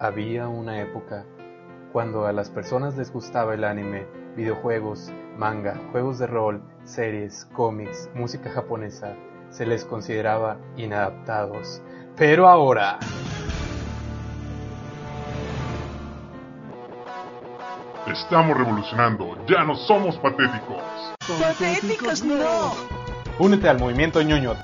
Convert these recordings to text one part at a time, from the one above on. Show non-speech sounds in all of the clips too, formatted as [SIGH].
Había una época cuando a las personas les gustaba el anime, videojuegos, manga, juegos de rol, series, cómics, música japonesa, se les consideraba inadaptados. Pero ahora... Estamos revolucionando, ya no somos patéticos. ¡Patéticos no! Únete al movimiento ñoño.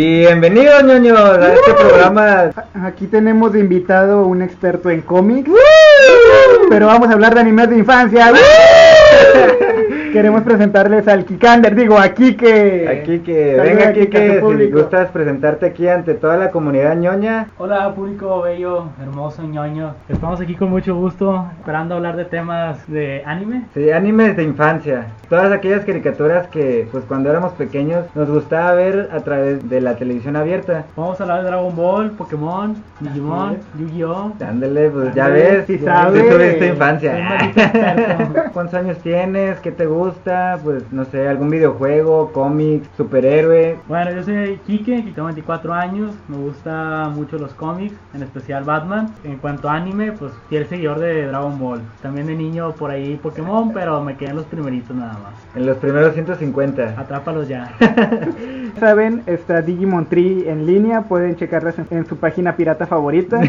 Bienvenidos, ñoños, a este programa. Aquí tenemos de invitado un experto en cómics. Pero vamos a hablar de animes de infancia. [LAUGHS] Queremos presentarles al Kikander, digo, a Kike. Que, Saluda venga a que si gustas presentarte aquí ante toda la comunidad ñoña. Hola público bello, hermoso, ñoño. Estamos aquí con mucho gusto, esperando hablar de temas de anime. Sí, animes de infancia. Todas aquellas caricaturas que, pues cuando éramos pequeños, nos gustaba ver a través de la televisión abierta. Vamos a hablar de Dragon Ball, Pokémon, Digimon, Yu-Gi-Oh! Ándale, pues ya Ándale, ves, sí sí sabe. tuviste infancia. [LAUGHS] ¿Cuántos años tienes? ¿Qué te gusta? Pues no sé, algún videojuego, cómic, superhéroe. Bueno, yo soy Kike, tengo 24 años, me gusta mucho los cómics, en especial Batman. En cuanto a anime, pues fiel seguidor de Dragon Ball. También de niño por ahí Pokémon, pero me quedé en los primeritos nada más. En los primeros 150. Atrápalos ya. [LAUGHS] Saben, está Digimon Tree en línea, pueden checarlas en, en su página pirata favorita.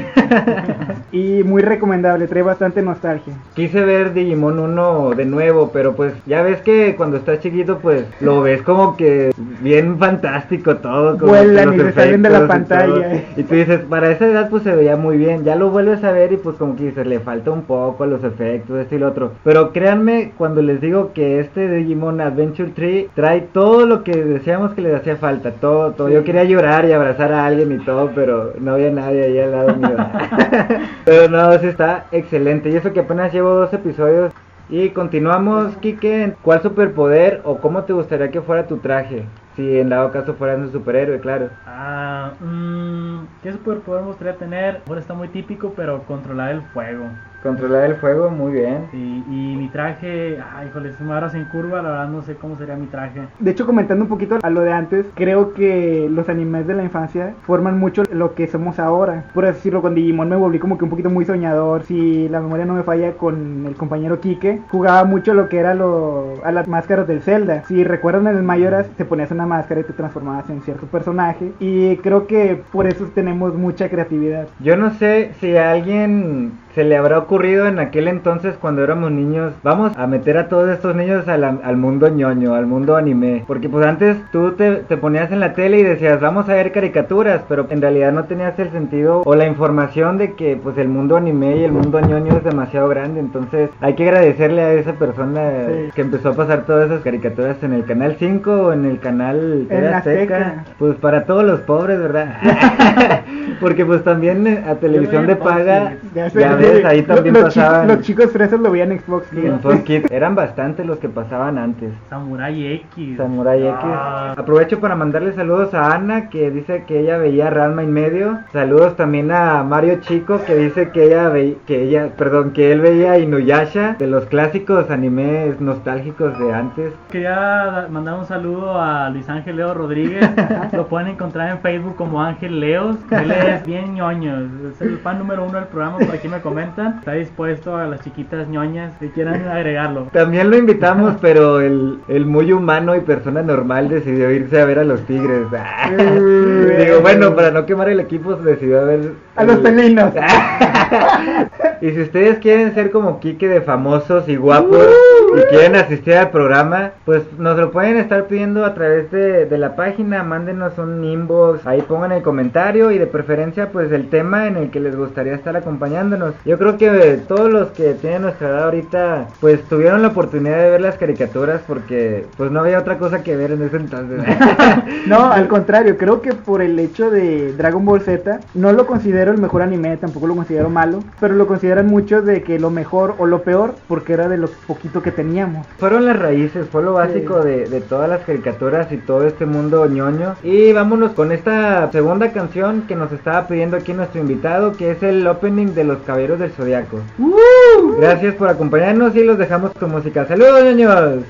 [LAUGHS] y muy recomendable, trae bastante nostalgia. Quise ver Digimon 1 de nuevo, pero pues ya ves que cuando estás chiquito pues lo ves como que bien fantástico todo. como Vuelan y se salen de la y pantalla. todo. Y tú dices, para esa edad pues se veía muy bien, ya lo vuelves a ver y pues como que dices, le falta un poco a los efectos, esto y lo otro. Pero créanme cuando les digo que este Digimon Adventure 3 trae todo lo que decíamos que les hacía falta, todo, todo. Yo quería llorar y abrazar a alguien y todo, pero no había nadie ahí al lado mío. [LAUGHS] pero no, sí está excelente. Y eso que apenas llevo dos episodios. Y continuamos, Kike. ¿Cuál superpoder o cómo te gustaría que fuera tu traje? Si en dado caso fueras un superhéroe, claro. Ah, mmm, ¿qué superpoder me gustaría tener? Bueno, está muy típico, pero controlar el fuego. Controlar el fuego, muy bien. Sí, y mi traje, ay, híjole, si me agarras en curva, la verdad no sé cómo sería mi traje. De hecho, comentando un poquito a lo de antes, creo que los animes de la infancia forman mucho lo que somos ahora. Por así decirlo, con Digimon me volví como que un poquito muy soñador. Si la memoria no me falla con el compañero Kike, jugaba mucho lo que era lo, a las máscaras del Zelda. Si recuerdan en el Mayoras, te ponías una máscara y te transformabas en cierto personaje. Y creo que por eso tenemos mucha creatividad. Yo no sé si alguien se le habrá ocurrido en aquel entonces cuando éramos niños, vamos a meter a todos estos niños a la- al mundo ñoño, al mundo anime. Porque pues antes tú te, te ponías en la tele y decías, vamos a ver caricaturas, pero en realidad no tenías el sentido o la información de que pues el mundo anime y el mundo ñoño es demasiado grande. Entonces hay que agradecerle a esa persona Sí. que empezó a pasar todas esas caricaturas en el canal 5 o en el canal TV Azteca. Pues para todos los pobres, ¿verdad? [LAUGHS] [LAUGHS] Porque pues también eh, a televisión de paga, Ya ya, ves, Kids, ahí también los, pasaban. Chicos, los chicos fresas lo veían en Xbox Kids. En Fox Kids. Eran bastantes los que pasaban antes. Samurai X. Samurai X. Ah, Aprovecho para mandarle saludos a Ana que dice que ella veía Ranma y medio. Saludos también a Mario Chico que dice que ella veía, que ella, perdón, que él veía Inuyasha de los clásicos animes nostálgicos de antes. Quería da- mandar un saludo a Luis Ángel Leo Rodríguez. [LAUGHS] Lo pueden encontrar en Facebook como Ángel Leos. Él es bien ñoño. Es el fan número uno del programa. Por aquí me comentan. Está dispuesto a las chiquitas ñoñas que quieran agregarlo. También lo invitamos, [LAUGHS] pero el, el muy humano y persona normal decidió irse a ver a los tigres. [LAUGHS] Digo, bueno, para no quemar el equipo, se decidió a ver. A los el- pelinos. [LAUGHS] y si ustedes quieren ser como Kike de famosos y guapos y quieren asistir al programa, pues nos lo pueden estar pidiendo a través de, de la página. Mándenos un inbox, ahí pongan el comentario y de preferencia, pues el tema en el que les gustaría estar acompañándonos. Yo creo que todos los que tienen nuestra edad ahorita, pues tuvieron la oportunidad de ver las caricaturas porque, pues no había otra cosa que ver en ese entonces. [LAUGHS] No, al [LAUGHS] contrario, creo que por el hecho de Dragon Ball Z, no lo considero el mejor anime, tampoco lo considero malo, pero lo consideran muchos de que lo mejor o lo peor porque era de lo poquito que teníamos. Fueron las raíces, fue lo básico de, de todas las caricaturas y todo este mundo ñoño. Y vámonos con esta segunda canción que nos estaba pidiendo aquí nuestro invitado, que es el opening de Los Caballeros del Zodiaco. Gracias por acompañarnos y los dejamos con música. ¡Saludos, ñoños!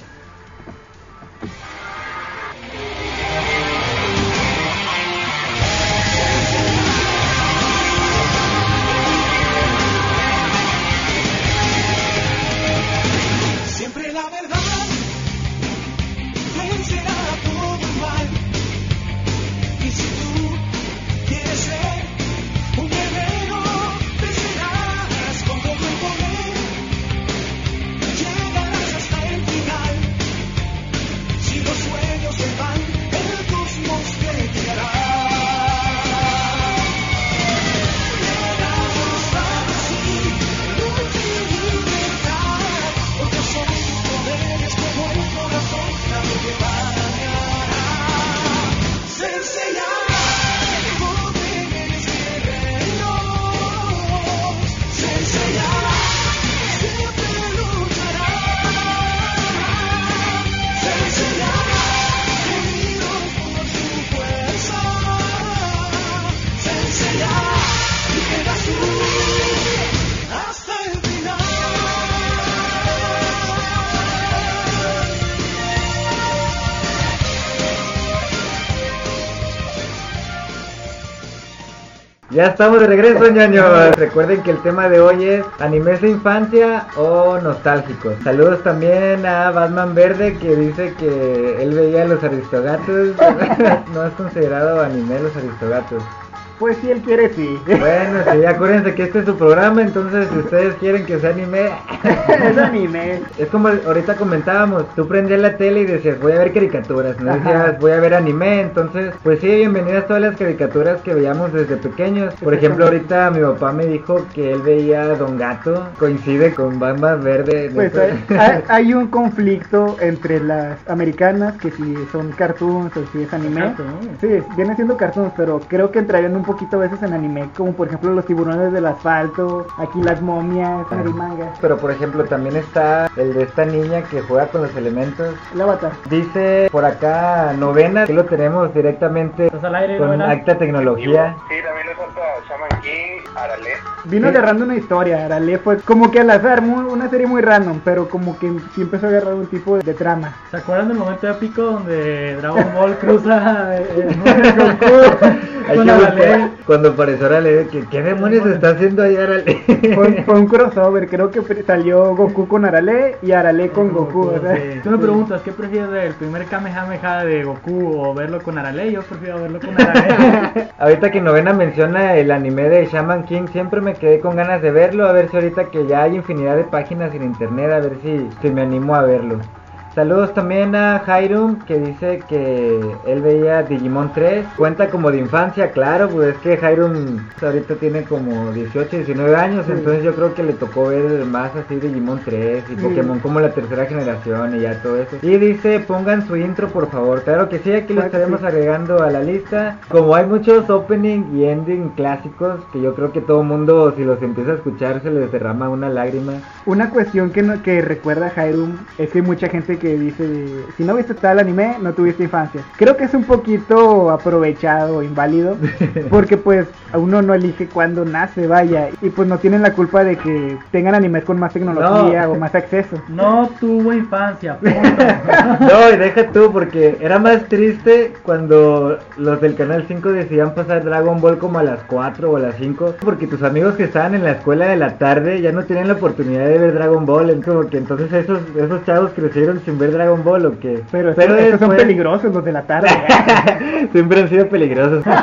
Ya estamos de regreso, ñoños. Recuerden que el tema de hoy es animes de infancia o nostálgicos. Saludos también a Batman Verde que dice que él veía a los aristogatos. [LAUGHS] no es considerado anime los aristogatos. Pues si él quiere, sí. Bueno, sí, acuérdense que este es su programa, entonces si ustedes quieren que sea anime, [LAUGHS] es anime. es como ahorita comentábamos, tú prendías la tele y decías voy a ver caricaturas, no decías voy a ver anime, entonces pues sí, bienvenidas todas las caricaturas que veíamos desde pequeños. Por ejemplo, ahorita mi papá me dijo que él veía a Don Gato, coincide con Batman Verde. Pues hay, un conflicto entre las americanas, que si son cartoons o si es anime. Cartoons. Sí, vienen siendo cartoons, pero creo que entrarían un poquito a veces en anime, como por ejemplo los tiburones del asfalto, aquí las momias, manga, Pero por ejemplo también está el de esta niña que juega con los elementos. el avatar. Dice por acá novena, que lo tenemos directamente ¿Estás al aire, con novena? acta tecnología. Sí, también le falta Shaman King, Arale. Vino Sí. agarrando una historia, Arale fue como que al azar, muy- una serie muy random, pero como que sí empezó a agarrar un tipo de, de trama. ¿Se acuerdan del momento épico donde Dragon Ball cruza eh, eh, [LAUGHS] Goku Buscar cuando apareció Arale, que qué demonios está haciendo ahí Arale. Fue, fue un [LAUGHS] crossover, creo que salió Goku con Arale y Arale con Goku. o sea. Sí. Tú me preguntas, ¿qué prefieres ver? ¿El primer Kamehameha de Goku o verlo con Arale? Yo prefiero verlo con Arale. [LAUGHS] ahorita que novena menciona el anime de Shaman King, siempre me quedé con ganas de verlo, a ver si ahorita que ya hay infinidad de páginas en internet, a ver si, si me animo a verlo. Saludos también a Jairum que dice que él veía Digimon 3. Cuenta como de infancia, claro, pues es que Jairum ahorita tiene como 18, 19 años, Sí. entonces yo creo que le tocó ver más así Digimon 3 y Sí. Pokémon como la tercera generación y ya todo eso. Y dice, pongan su intro por favor. Claro que sí, aquí lo estaremos agregando a la lista. Como hay muchos opening y ending clásicos que yo creo que todo mundo si los empieza a escuchar se les derrama una lágrima. Una cuestión que, no- que recuerda a Hyrum es que hay mucha gente que dice, de, si no viste tal anime, no tuviste infancia. Creo que es un poquito aprovechado, inválido, [LAUGHS] porque pues a uno no elige cuándo nace, vaya, y pues no tienen la culpa de que tengan animes con más tecnología No. o más acceso. No tuvo infancia. [LAUGHS] No, y deja tú, porque era más triste cuando los del Canal 5 decidían pasar Dragon Ball como a las 4 o a las 5, porque tus amigos que estaban en la escuela de la tarde ya no tenían la oportunidad de ver Dragon Ball, es como que entonces esos, esos chavos crecieron sin ver Dragon Ball o qué. Pero, estos, estos son después- peligrosos los de la tarde. [LAUGHS] Siempre han sido peligrosos. [LAUGHS]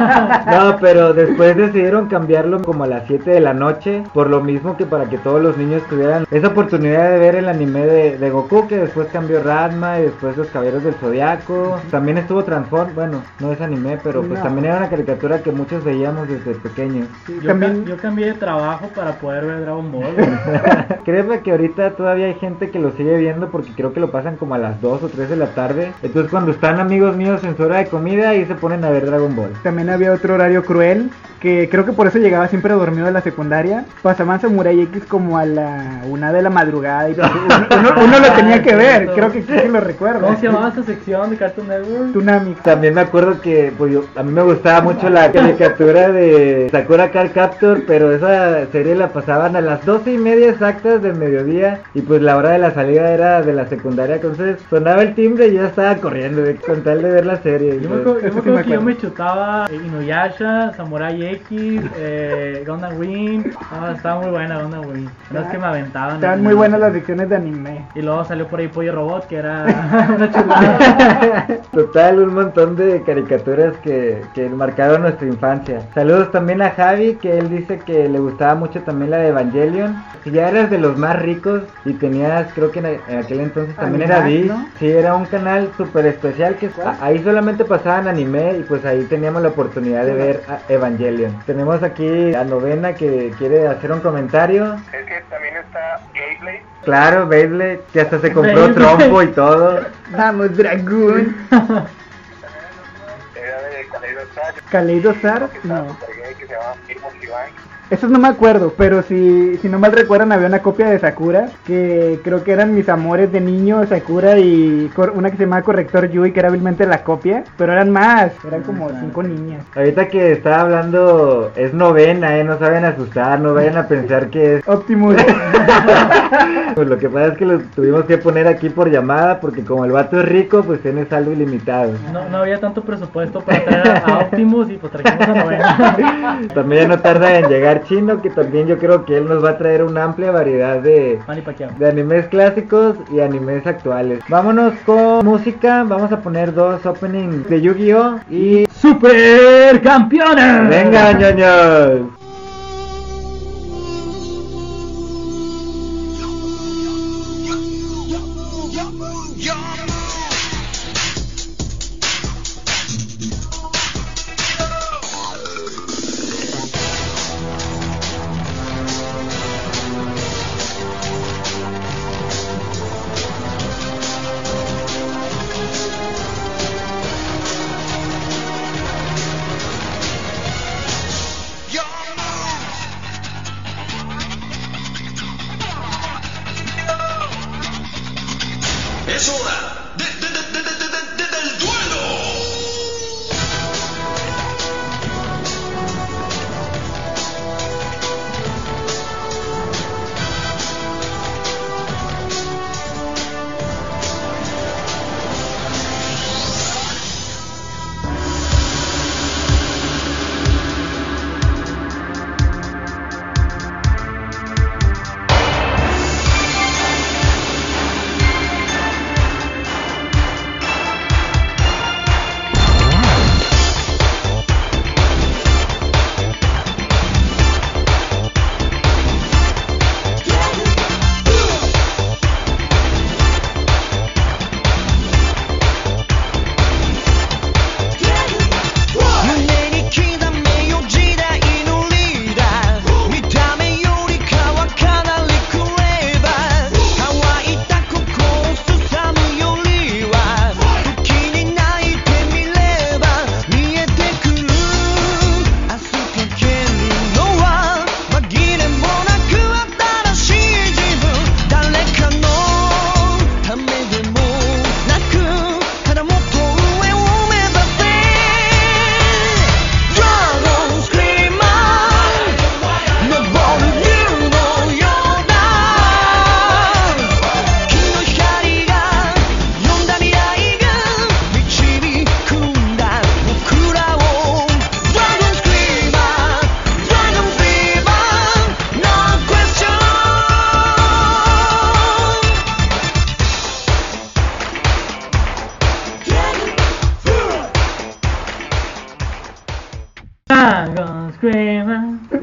No, pero después decidieron cambiarlo como a las 7 de la noche. Por lo mismo que para que todos los niños tuvieran esa oportunidad de ver el anime de, de Goku. Que después cambió Radma y después los Caballeros del Zodiaco. También estuvo Transform. Bueno, no es anime, pero pues No. también era una caricatura que muchos veíamos desde pequeños. Yo, También- ca- yo cambié de trabajo para poder ver Dragon Ball. [LAUGHS] Créeme que ahorita todavía hay gente que lo sigue viendo porque creo que lo pasan como a las 2 o 3 de la tarde. Entonces cuando están amigos míos en su hora de comida y se ponen a ver Dragon Ball. También había otro horario cruel, que creo que por eso llegaba siempre dormido a la secundaria. Pasaban Samurai X como a la una de la madrugada y pues, [LAUGHS] uno, uno- uno lo tenía que ver, creo que sí lo recuerdo. ¿Cómo se llamaba esa sección de Cartoon Network? Tsunami. También me acuerdo que pues yo, a mí me gustaba mucho la caricatura de Sakura Card Captor, pero esa serie la pasaban a las doce y media exactas del mediodía y pues la hora de la salida era de la secundaria, entonces sonaba el timbre y ya estaba corriendo de, con tal de ver la serie. Yo me acuerdo, yo me acuerdo me que yo me chutaba eh, Inuyasha, Samurai X, eh, Gundam Wing. Ah, estaba muy buena Gundam Wing. No es que me aventaban. Estaban muy buenas las secciones de anime. Y luego salió por ahí Pollo Robot, que era [LAUGHS] una chulada. Total, un montón de caricaturas que, que marcaron nuestra infancia. Saludos también a Javi, que él dice que le gustaba mucho también la de Evangelion. Si ya eras de los más ricos y tenías, creo que en aquel entonces también era Sí, era un canal súper especial que a- ahí solamente pasaban anime y pues ahí teníamos la oportunidad de ver a Evangelion. Tenemos aquí a Novena que quiere hacer un comentario. Es que también está Gayblade. Claro, Beyblade, que hasta se compró Beyblade. trompo y todo. [LAUGHS] Vamos, Dragoon. Era de Kaleido Star. Kaleido Star, Que estaba no. que se llama Esos no me acuerdo, pero si, si no mal recuerdan había una copia de Sakura que creo que eran mis amores de niño, Sakura y cor- una que se llamaba Corrector Yui que era hábilmente la copia, pero eran más, eran como cinco niñas. Ahorita que estaba hablando, es novena, ¿eh? No saben asustar, no vayan a pensar que es... Optimus. [LAUGHS] Pues lo que pasa es que lo tuvimos que poner aquí por llamada porque como el vato es rico, pues tiene saldo ilimitado. No, no había tanto presupuesto para traer a, a Optimus y pues trajimos a novena. También ya no tarda en llegar Chino, que también yo creo que él nos va a traer una amplia variedad de, de animes clásicos y animes actuales. Vámonos con música, vamos a poner dos openings de Yu-Gi-Oh! y... ¡Super campeones! ¡Venga, ñoños!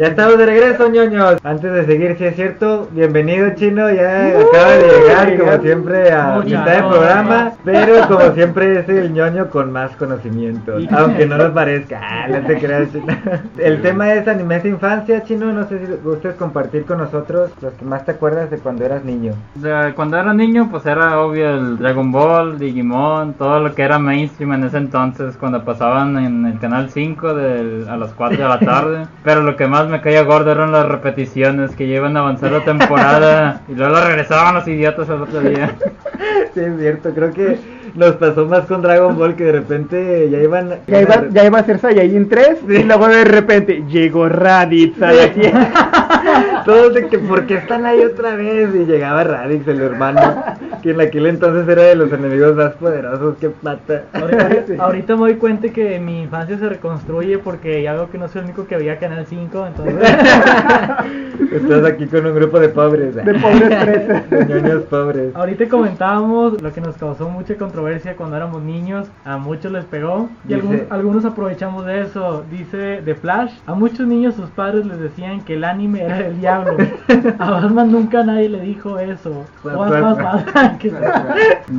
Ya estamos de regreso, ñoños. Antes de seguir, si es cierto, bienvenido chino, ya acaba de llegar como siempre a mitad de gracias. programa, pero [LAUGHS] como siempre es el ñoño con más conocimiento, aunque no nos parezca. Ah, no te creas, chino. [LAUGHS] El tema es animes de infancia, chino, no sé si gustes compartir con nosotros los que más te acuerdas de cuando eras niño. Cuando era niño, pues era obvio el Dragon Ball, Digimon, todo lo que era mainstream en ese entonces, cuando pasaban en el canal 5 del- a las 4 de la [LAUGHS] tarde. Pero lo que más me caía gordo eran las repeticiones, que ya iban a avanzar la [LAUGHS] temporada y luego regresaban los idiotas el otro día. Sí, es cierto, creo que nos pasó más con Dragon Ball que de repente ya iban... Ya iba, ya iba a ser Saiyajin 3 y luego de repente llegó Raditz a la tierra. [LAUGHS] Todos de que, ¿por qué están ahí otra vez? Y llegaba Radix, el hermano, que en aquel entonces era de los enemigos más poderosos, que pata. Ahorita, [LAUGHS] ahorita me doy cuenta que mi infancia se reconstruye porque ya veo que no soy el único que veía Canal 5, entonces... [LAUGHS] Estás aquí con un grupo de pobres. De pobres. [LAUGHS] De ñoños pobres. Ahorita comentábamos lo que nos causó mucha controversia cuando éramos niños, a muchos les pegó y Dice- algunos, algunos aprovechamos de eso. Dice The Flash, a muchos niños sus padres les decían que el anime era el diablo. A Batman nunca nadie le dijo eso. Pues, pues. [LAUGHS] Que-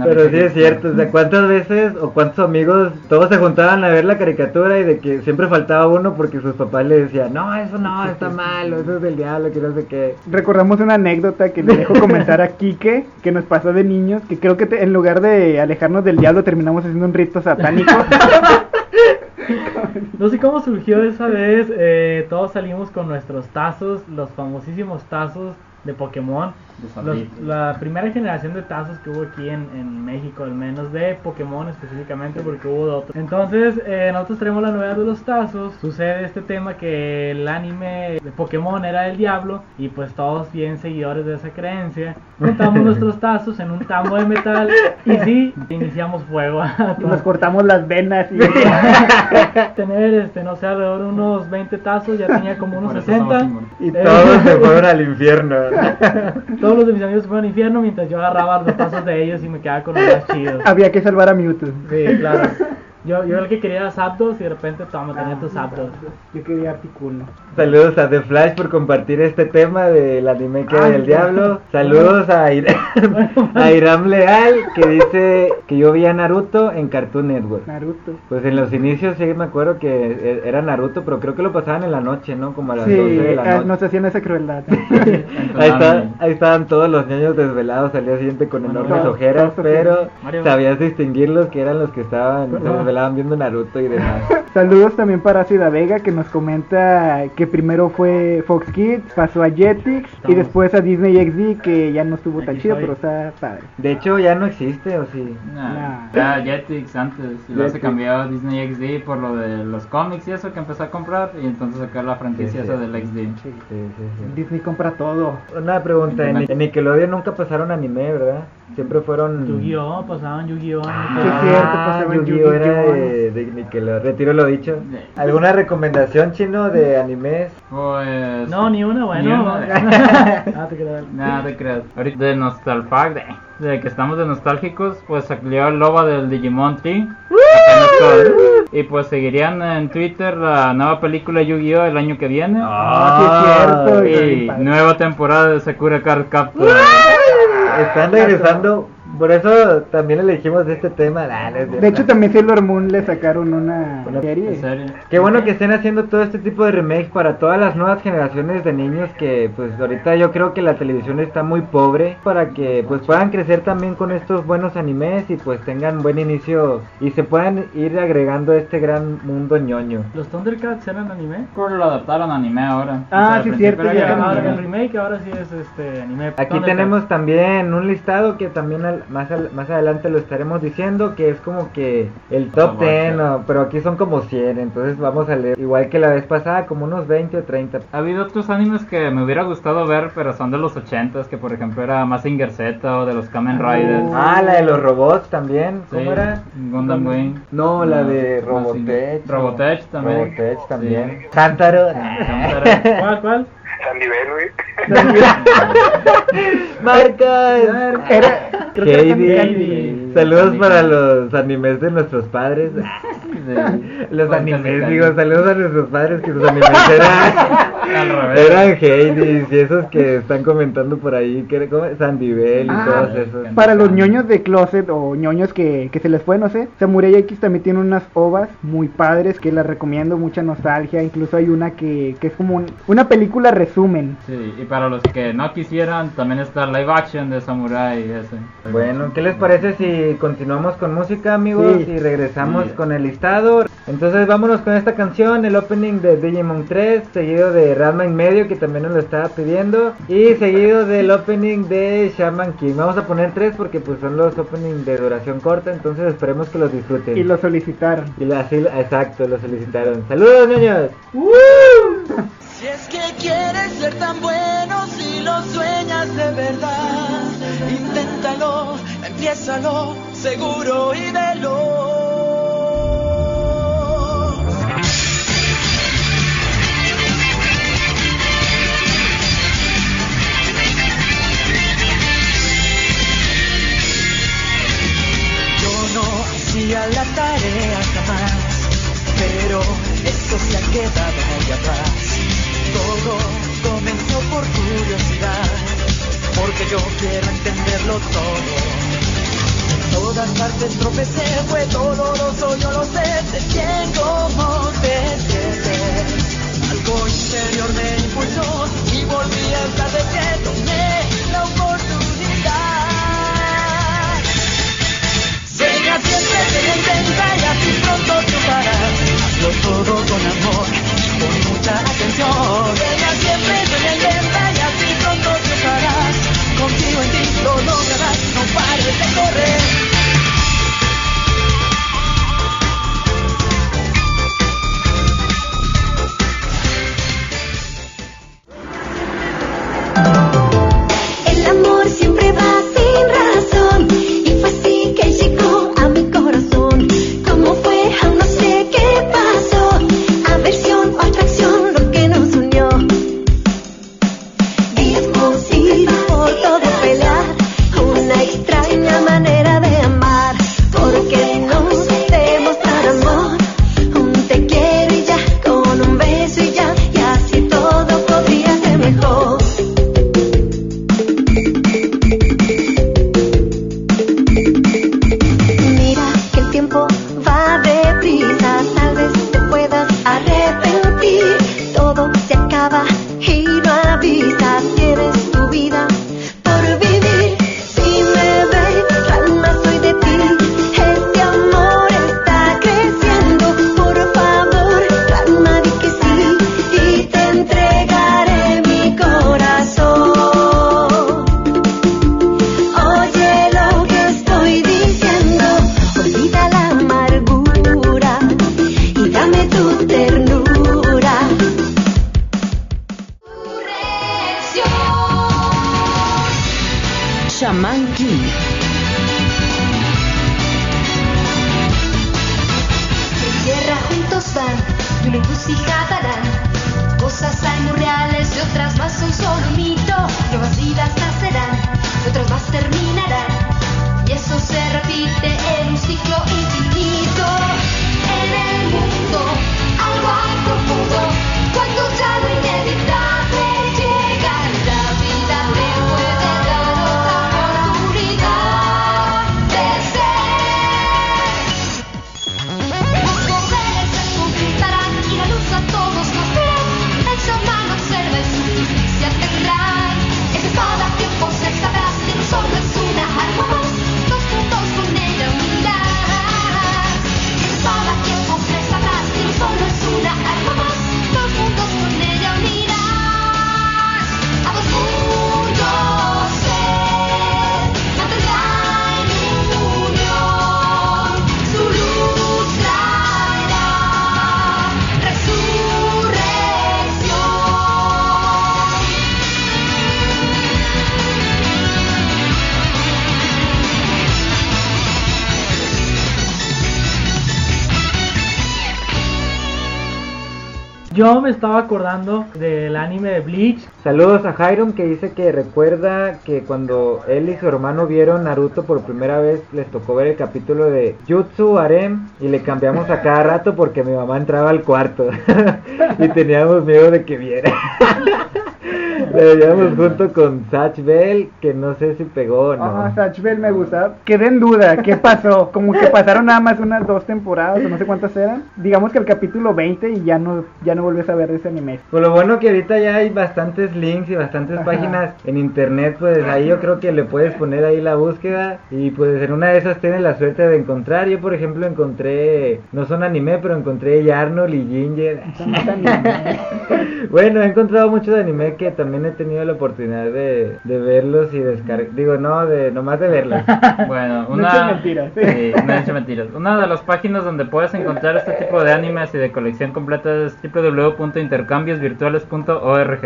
Pero sí es cierto, o sea, ¿cuántas veces o cuántos amigos todos se juntaban a ver la caricatura y de que siempre faltaba uno porque sus papás le decían, no, eso no, está malo, eso es del diablo, que no sé qué. Recordamos una anécdota que le dejo [LAUGHS] comentar a Quique, que nos pasó de niños, que creo que te- en lugar de alejarnos del diablo terminamos haciendo un rito satánico. [LAUGHS] [LAUGHS] No sé cómo surgió esa vez, eh, todos salimos con nuestros tazos, los famosísimos tazos de Pokémon. Los- la primera generación de tazos que hubo aquí en, en México, al menos de Pokémon específicamente, porque hubo de otros. Entonces, eh, nosotros traemos la novedad de los tazos. Sucede este tema que el anime de Pokémon era el diablo, y pues todos bien seguidores de esa creencia. Juntamos [LAUGHS] nuestros tazos en un tambo de metal, y sí, iniciamos fuego. a [LAUGHS] Y nos cortamos las venas y [LAUGHS] tener, este, no sé, alrededor de unos 20 tazos, ya tenía como unos Por eso 60. estamos Y Eh, todos se fueron al infierno. Todos los de mis amigos fueron al infierno mientras yo agarraba los tazos de ellos y me quedaba con los más chidos. había que salvar a Mewtwo. Sí, claro. Yo, yo el que quería era Zapdos y de repente toma, tenía tus Zapdos. Yo quería Articuno. Saludos a The Flash por compartir este tema del anime que del sí. diablo. Saludos a, Ir- [LAUGHS] a Iram Leal que dice que yo vi a Naruto en Cartoon Network. Naruto. Pues en los inicios sí me acuerdo que e- era Naruto, pero creo que lo pasaban en la noche, ¿no? Como a las Sí, 12 de la eh, noche. nos hacían esa crueldad. [LAUGHS] Ahí, está- ahí estaban todos los niños desvelados al día siguiente con Bueno, enormes todos- ojeras, todos pero sabías distinguirlos que eran los que estaban, se desvelaban viendo Naruto y demás. [LAUGHS] Saludos también para Cida Vega que nos comenta que primero fue Fox Kids, pasó a Jetix y después a Disney XD que ya no estuvo tan Aquí chido, estoy. pero está padre. De hecho ya no existe, ¿o sí? Nah, Nah. Era Jetix antes y luego se cambió a Disney XD por lo de los cómics y eso que empezó a comprar y entonces sacó la franquicia Sí, sí. esa del XD. Sí, sí, sí. Disney compra todo. Una pregunta, en, en Nickelodeon nunca pasaron anime, ¿verdad? Siempre fueron... Yu-Gi-Oh, pasaban Yu-Gi-Oh. en Sí, es cierto, Ah, pasaban Yu-Gi-Oh era de, de Nickelodeon. Retiro lo dicho. ¿Alguna recomendación chino de animes? Pues. No, ni una, bueno. Ni una. [LAUGHS] Ah, te creas. Nada te creas. Ahorita de Nostalfact, de, de que estamos de nostálgicos, pues salió el logo del Digimon Tree. Y pues seguirían en Twitter la nueva película Yu-Gi-Oh! el año que viene. Ah, sí es cierto. y nueva temporada de Sakura Card Captor. Están regresando, por eso también elegimos este tema. Ah, no es cierto. De hecho también Sailor Moon le sacaron una Una serie. En serio. Qué bueno que estén haciendo todo este tipo de remakes para todas las nuevas generaciones de niños que pues ahorita yo creo que la televisión está muy pobre para que pues puedan crecer también con estos buenos animes y pues tengan buen inicio y se puedan ir agregando a este gran mundo ñoño. ¿Los Thundercats eran anime? Creo que lo adaptaron a anime ahora. Ah, sí, cierto, era ya. Ahora el remake ahora sí es este anime. Aquí Thundercats. tenemos también un listado que también al- más, al- más adelante lo estaremos diciendo que es como que el top Por favor, 10, sí. ¿no? pero aquí son como 100, entonces vamos a leer igual que la vez pasada, como unos 20 o 30. Ha habido otros animes que me hubiera gustado ver, pero son de los 80s, que por ejemplo era Mazinger Z o de los Kamen Riders. Ah, la de los robots también, ¿cómo Sí, era? Gundam Wing. No, la de Robotech. Robotech también. Robotech también. Sí. Cántaro. Cántaro. [LAUGHS] ¿Cuál, cuál? Sandy Bell, güey. [LAUGHS] Marcas. Era, creo que era Heidi. Saludos para los animes de nuestros padres. [LAUGHS] Sí. [LAUGHS] Los animes, digo, saludos a nuestros padres que sus animes eran, [LAUGHS] eran Hades y esos que están comentando por ahí, que como Sandy Bell y Ah, todos esos. Para los ñoños de closet o ñoños que, que se les fue, no sé, Samurai X también tiene unas ovas muy padres que las recomiendo, mucha nostalgia, incluso hay una que, que es como un- una película resumen. Sí, y para los que no quisieran, también está live action de Samurai ese. Bueno, ¿qué les parece si continuamos con música, amigos? Sí. Y regresamos Sí. con el listado. Entonces, vámonos con esta canción, el opening de Digimon 3, seguido de Ranma en medio, que también nos lo estaba pidiendo, y seguido del opening de Shaman King. Vamos a poner tres porque pues son los openings de duración corta, entonces esperemos que los disfruten. Y lo solicitaron. Y la- así, exacto, lo solicitaron. ¡Saludos, niños! Si es que quieres ser tan bueno, si lo sueñas de verdad, inténtalo, empiézalo, seguro y veloz. Yo me estaba acordando del anime de Bleach. Saludos a Jairon que dice que recuerda que cuando él y su hermano vieron Naruto por primera vez les tocó ver el capítulo de Jutsu Harem y le cambiamos a cada rato porque mi mamá entraba al cuarto [LAUGHS] y teníamos miedo de que viera. [LAUGHS] Le veíamos junto con Satch Bell que no sé si pegó o no. Ah, Satch Bell me gusta. Quedé en duda, ¿qué pasó? Como que pasaron nada más unas dos temporadas o no sé cuántas eran. Digamos que el capítulo 20 y ya no ya no volvés a ver ese anime. Pues lo bueno que ahorita ya hay bastantes links y bastantes Ajá. páginas en internet, pues ahí yo creo que le puedes poner ahí la búsqueda y pues en una de esas tienes la suerte de encontrar. Yo por ejemplo encontré, no son anime, pero encontré Arnold y Ginger. [LAUGHS] Bueno, he encontrado muchos anime que también he tenido la oportunidad de, de verlos y descargar. Digo, no, de nomás de verlos. [LAUGHS] Bueno, No una. eches mentiras. Sí, no eches mentiras. Una de las páginas donde puedes encontrar este tipo de animes y de colección completa es www.intercambiosvirtuales.org.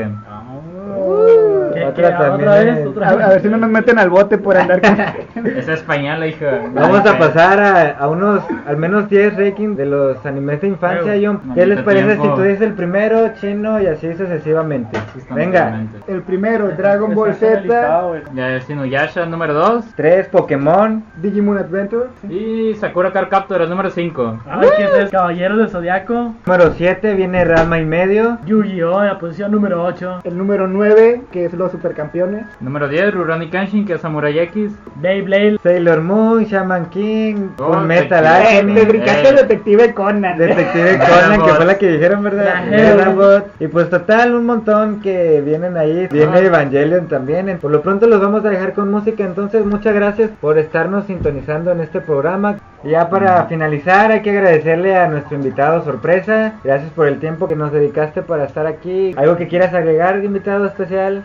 ¿Qué- Otra qué? también ¿Otra es- vez? ¿Otra A, vez? a ver si no nos meten al bote por andar con... [LAUGHS] Es española, hija. Vamos a pasar a, a unos, al menos 10 rankings de los animes de infancia, John. ¿Qué les parece si tú dices el primero, chino y así sucesivamente? Venga, El primero, Dragon Ball Z, Inuyasha, número 2. 3 Pokémon, Digimon Adventure. Y Sakura Card Captor, el número 5. A ver, ¿quién es el Caballero del Zodiaco? número 7 viene Rama y medio, Yu-Gi-Oh! en la posición número 8. El número 9, que es los supercampeones. Número 10, Rurouni Kenshin, que es Samurai X. Beyblade. Sailor Moon, Shaman King, Oh, Full Metal Eh, Alchemy, te brincaste Eh. Detective Conan. Detective. [LAUGHS] Conan, que fue la que dijeron, ¿verdad? La Melabot. Y pues total, un montón que vienen ahí. Viene Ah. Evangelion también. Por lo pronto los vamos a dejar con música. Entonces, muchas gracias por estarnos sintonizando en este programa. Y ya para finalizar, hay que agradecerle a nuestro invitado sorpresa. Gracias por el tiempo que nos dedicaste para estar aquí. ¿Algo que quieras agregar, invitado especial?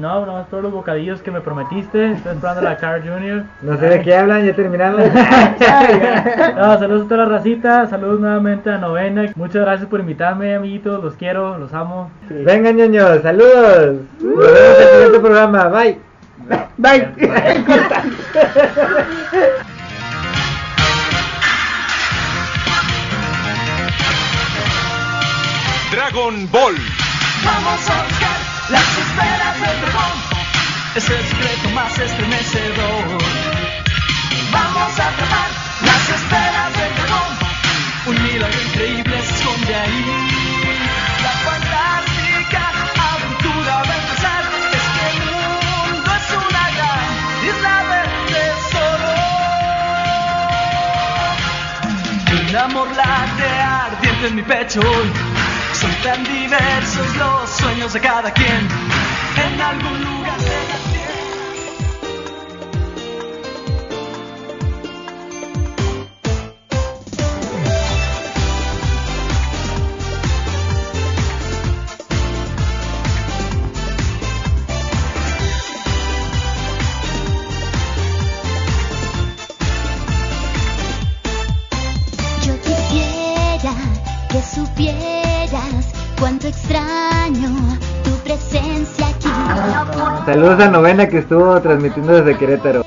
No, nomás todos los bocadillos que me prometiste. Estoy esperando a la Car Junior. No sé de qué hablan, ya terminamos. [LAUGHS] [LAUGHS] No, saludos a toda la racita, saludos nuevamente a Novena. Muchas gracias por invitarme, amiguitos. Los quiero, los amo. Vengan, ñoños, saludos. Nos vemos en el siguiente programa. Bye. Bye. [LAUGHS] Dragon Ball. Vamos a buscar las esferas del dragón. Es el secreto más estremecedor. Vamos a atrapar las esferas del dragón. Un milagro increíble se esconde ahí. La fantástica aventura va a empezar. Es que el mundo es una gran isla de tesoro. Un amor late ardiente en mi pecho hoy. Son tan diversos los sueños de cada quien. En algún lugar de la Saludos a Novena que estuvo transmitiendo desde Querétaro.